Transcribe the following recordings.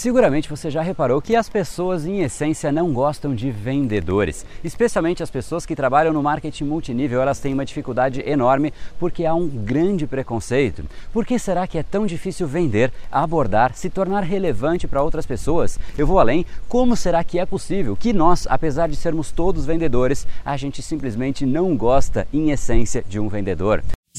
Seguramente você já reparou que as pessoas, em essência, não gostam de vendedores, especialmente as pessoas que trabalham no marketing multinível. Elas têm uma dificuldade enorme porque há um grande preconceito. Por que será que é tão difícil vender, abordar, se tornar relevante para outras pessoas? Eu vou além. Como será que é possível que nós, apesar de sermos todos vendedores, a gente simplesmente não gosta, em essência, de um vendedor?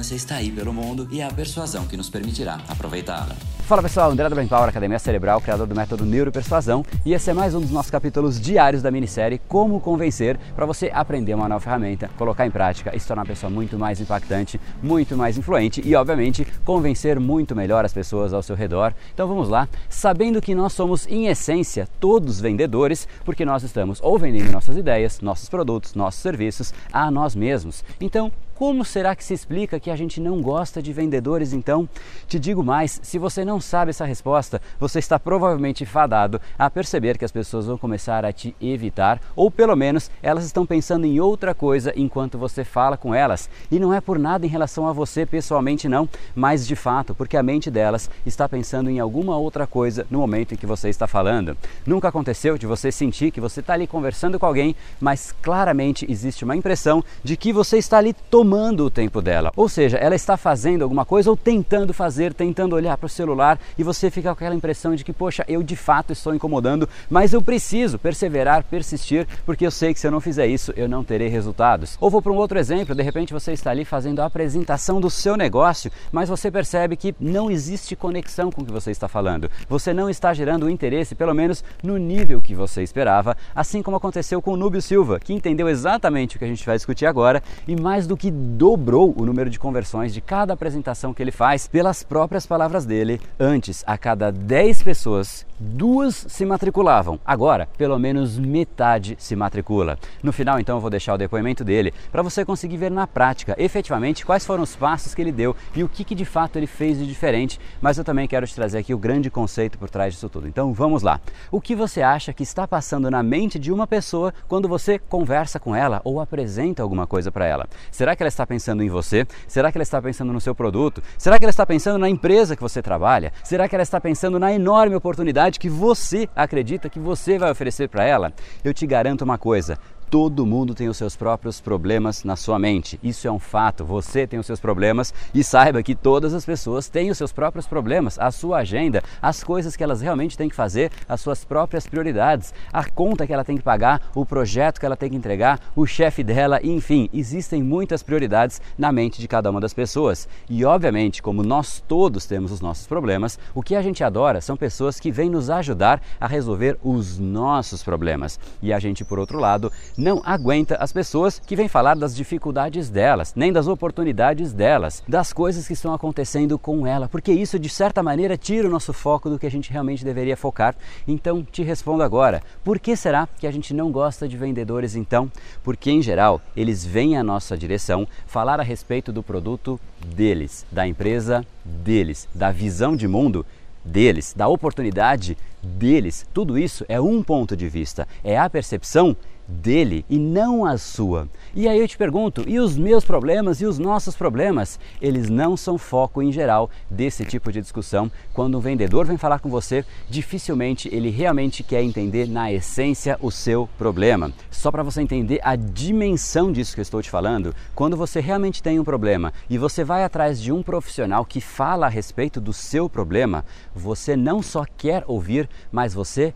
está aí pelo mundo e é a persuasão que nos permitirá aproveitá-la. Fala pessoal, André da Brain Power, Academia Cerebral, criador do método Neuropersuasão, e esse é mais um dos nossos capítulos diários da minissérie Como Convencer, para você aprender uma nova ferramenta, colocar em prática e se tornar uma pessoa muito mais impactante, muito mais influente e, obviamente, convencer muito melhor as pessoas ao seu redor. Então vamos lá, sabendo que nós somos, em essência, todos vendedores, porque nós estamos ou vendendo nossas ideias, nossos produtos, nossos serviços a nós mesmos. Então, como será que se explica que a gente não gosta de vendedores então? Te digo mais, se você não sabe essa resposta, você está provavelmente fadado a perceber que as pessoas vão começar a te evitar, ou pelo menos elas estão pensando em outra coisa enquanto você fala com elas. E não é por nada em relação a você pessoalmente não, mas de fato, porque a mente delas está pensando em alguma outra coisa no momento em que você está falando. Nunca aconteceu de você sentir que você está ali conversando com alguém, mas claramente existe uma impressão de que você está ali tomando tomando o tempo dela. Ou seja, ela está fazendo alguma coisa ou tentando fazer, tentando olhar para o celular e você fica com aquela impressão de que, poxa, eu de fato estou incomodando, mas eu preciso perseverar, persistir, porque eu sei que se eu não fizer isso, eu não terei resultados. Ou vou para um outro exemplo, de repente você está ali fazendo a apresentação do seu negócio, mas você percebe que não existe conexão com o que você está falando. Você não está gerando o interesse, pelo menos no nível que você esperava, assim como aconteceu com o Núbio Silva, que entendeu exatamente o que a gente vai discutir agora e mais do que dobrou o número de conversões de cada apresentação que ele faz pelas próprias palavras dele. Antes, a cada 10 pessoas, duas se matriculavam. Agora, pelo menos metade se matricula. No final, então, eu vou deixar o depoimento dele para você conseguir ver na prática, efetivamente, quais foram os passos que ele deu e o que, que de fato ele fez de diferente. Mas eu também quero te trazer aqui o grande conceito por trás disso tudo. Então, vamos lá. O que você acha que está passando na mente de uma pessoa quando você conversa com ela ou apresenta alguma coisa para ela? Será que ela está pensando em você? Será que ela está pensando no seu produto? Será que ela está pensando na empresa que você trabalha? Será que ela está pensando na enorme oportunidade que você acredita que você vai oferecer para ela? Eu te garanto uma coisa: Todo mundo tem os seus próprios problemas na sua mente. Isso é um fato. Você tem os seus problemas e saiba que todas as pessoas têm os seus próprios problemas, a sua agenda, as coisas que elas realmente têm que fazer, as suas próprias prioridades, a conta que ela tem que pagar, o projeto que ela tem que entregar, o chefe dela, enfim, existem muitas prioridades na mente de cada uma das pessoas. E obviamente, como nós todos temos os nossos problemas, o que a gente adora são pessoas que vêm nos ajudar a resolver os nossos problemas. E a gente, por outro lado, não aguenta as pessoas que vêm falar das dificuldades delas, nem das oportunidades delas, das coisas que estão acontecendo com ela, porque isso de certa maneira tira o nosso foco do que a gente realmente deveria focar. Então te respondo agora: por que será que a gente não gosta de vendedores então? Porque em geral eles vêm à nossa direção falar a respeito do produto deles, da empresa deles, da visão de mundo deles, da oportunidade deles. Tudo isso é um ponto de vista, é a percepção dele e não a sua. E aí eu te pergunto, e os meus problemas e os nossos problemas? Eles não são foco em geral desse tipo de discussão. Quando um vendedor vem falar com você, dificilmente ele realmente quer entender na essência o seu problema. Só para você entender a dimensão disso que eu estou te falando, quando você realmente tem um problema e você vai atrás de um profissional que fala a respeito do seu problema, você não só quer ouvir, mas você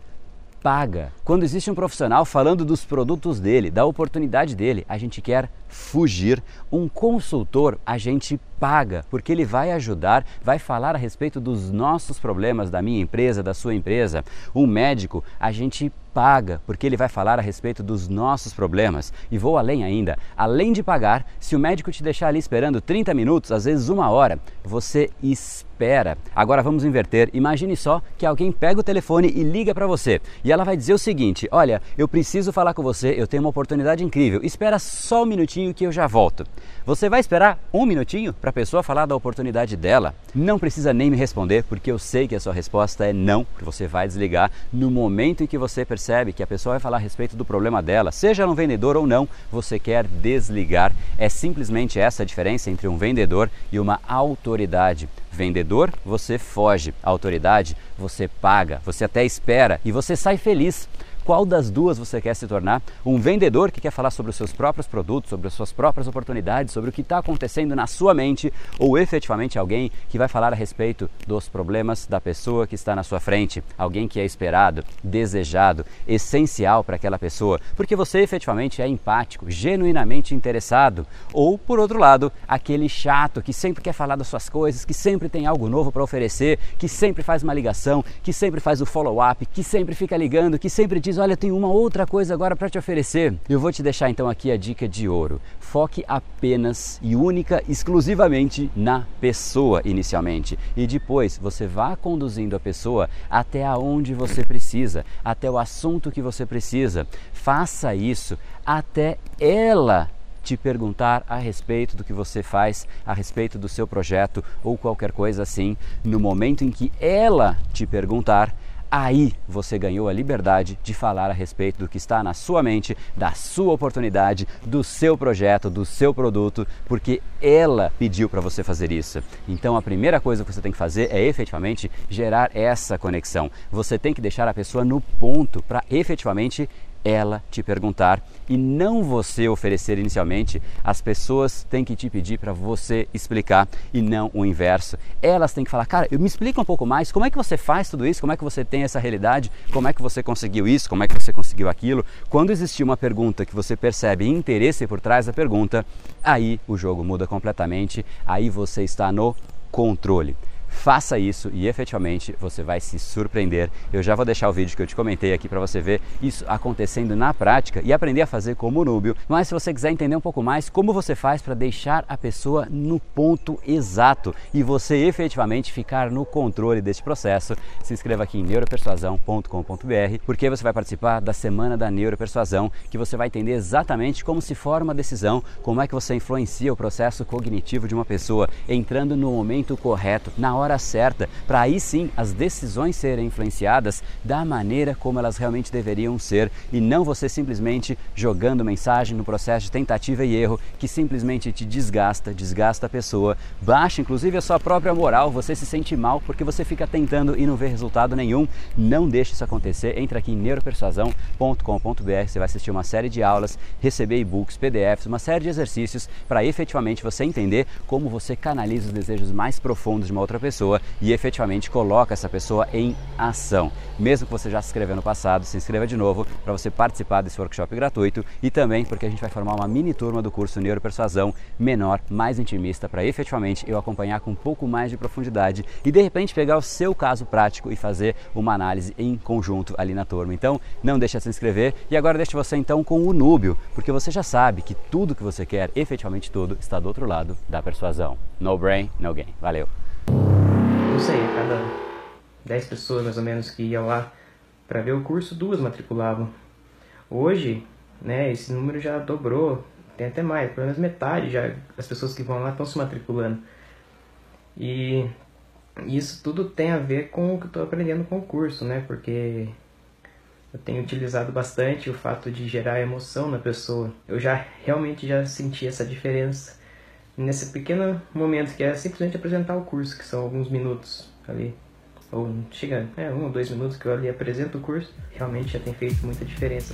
paga. Quando existe um profissional falando dos produtos dele, da oportunidade dele, a gente quer fugir. Um consultor, a gente paga, porque ele vai ajudar, vai falar a respeito dos nossos problemas, da minha empresa, da sua empresa. Um médico, a gente paga, porque ele vai falar a respeito dos nossos problemas. E vou além ainda, além de pagar, se o médico te deixar ali esperando 30 minutos, às vezes uma hora, você espera. Agora vamos inverter. Imagine só que alguém pega o telefone e liga para você. E ela vai dizer o seguinte: Olha, eu preciso falar com você, eu tenho uma oportunidade incrível. Espera só um minutinho que eu já volto. Você vai esperar um minutinho para a pessoa falar da oportunidade dela? Não precisa nem me responder, porque eu sei que a sua resposta é não, que você vai desligar no momento em que você percebe percebe que a pessoa vai falar a respeito do problema dela, seja um vendedor ou não, você quer desligar. É simplesmente essa a diferença entre um vendedor e uma autoridade. Vendedor, você foge. Autoridade, você paga, você até espera e você sai feliz. Qual das duas você quer se tornar? Um vendedor que quer falar sobre os seus próprios produtos, sobre as suas próprias oportunidades, sobre o que está acontecendo na sua mente, ou efetivamente alguém que vai falar a respeito dos problemas da pessoa que está na sua frente? Alguém que é esperado, desejado, essencial para aquela pessoa, porque você efetivamente é empático, genuinamente interessado. Ou, por outro lado, aquele chato que sempre quer falar das suas coisas, que sempre tem algo novo para oferecer, que sempre faz uma ligação, que sempre faz o follow-up, que sempre fica ligando, que sempre diz diz: Olha, tenho uma outra coisa agora para te oferecer. Eu vou te deixar então aqui a dica de ouro. Foque apenas e única, exclusivamente na pessoa inicialmente. E depois você vá conduzindo a pessoa até aonde você precisa, até o assunto que você precisa. Faça isso até ela te perguntar a respeito do que você faz, a respeito do seu projeto ou qualquer coisa assim. No momento em que ela te perguntar, aí você ganhou a liberdade de falar a respeito do que está na sua mente, da sua oportunidade, do seu projeto, do seu produto, porque ela pediu para você fazer isso. Então a primeira coisa que você tem que fazer é efetivamente gerar essa conexão. Você tem que deixar a pessoa no ponto para efetivamente ela te perguntar e não você oferecer inicialmente, as pessoas têm que te pedir para você explicar e não o inverso. Elas têm que falar, cara, me explica um pouco mais, como é que você faz tudo isso, como é que você tem essa realidade, como é que você conseguiu isso, como é que você conseguiu aquilo. Quando existir uma pergunta que você percebe interesse por trás da pergunta, aí o jogo muda completamente, aí você está no controle. Faça isso e efetivamente você vai se surpreender. Eu já vou deixar o vídeo que eu te comentei aqui para você ver isso acontecendo na prática e aprender a fazer como Núbio. Mas se você quiser entender um pouco mais como você faz para deixar a pessoa no ponto exato e você efetivamente ficar no controle deste processo, se inscreva aqui em neuropersuasão.com.br, porque você vai participar da semana da neuropersuasão, que você vai entender exatamente como se forma uma decisão, como é que você influencia o processo cognitivo de uma pessoa, entrando no momento correto, na hora hora certa, para aí sim as decisões serem influenciadas da maneira como elas realmente deveriam ser e não você simplesmente jogando mensagem no processo de tentativa e erro que simplesmente te desgasta, desgasta a pessoa, baixa inclusive a sua própria moral, você se sente mal porque você fica tentando e não vê resultado nenhum. Não deixe isso acontecer. Entra aqui em neuropersuasão.com.br, você vai assistir uma série de aulas, receber e-books, PDFs, uma série de exercícios para efetivamente você entender como você canaliza os desejos mais profundos de uma outra pessoa pessoa e efetivamente coloca essa pessoa em ação. Mesmo que você já se inscreveu no passado, se inscreva de novo para você participar desse workshop gratuito e também porque a gente vai formar uma mini turma do curso Neuropersuasão menor, mais intimista, para efetivamente eu acompanhar com um pouco mais de profundidade e de repente pegar o seu caso prático e fazer uma análise em conjunto ali na turma. Então, não deixe de se inscrever e agora deixe você então com o Núbio, porque você já sabe que tudo que você quer, efetivamente tudo, está do outro lado da persuasão. No brain, no gain. Valeu! Sei, a cada 10 pessoas mais ou menos que iam lá para ver o curso, duas matriculavam. Hoje, né, esse número já dobrou, tem até mais, pelo menos metade já as pessoas que vão lá estão se matriculando. E isso tudo tem a ver com o que eu estou aprendendo com o curso, né? Porque eu tenho utilizado bastante o fato de gerar emoção na pessoa. Eu já realmente já senti essa diferença nesse pequeno momento que é simplesmente apresentar o curso, que são alguns minutos ali, ou chega, é um ou dois minutos que eu ali apresento o curso, realmente já tem feito muita diferença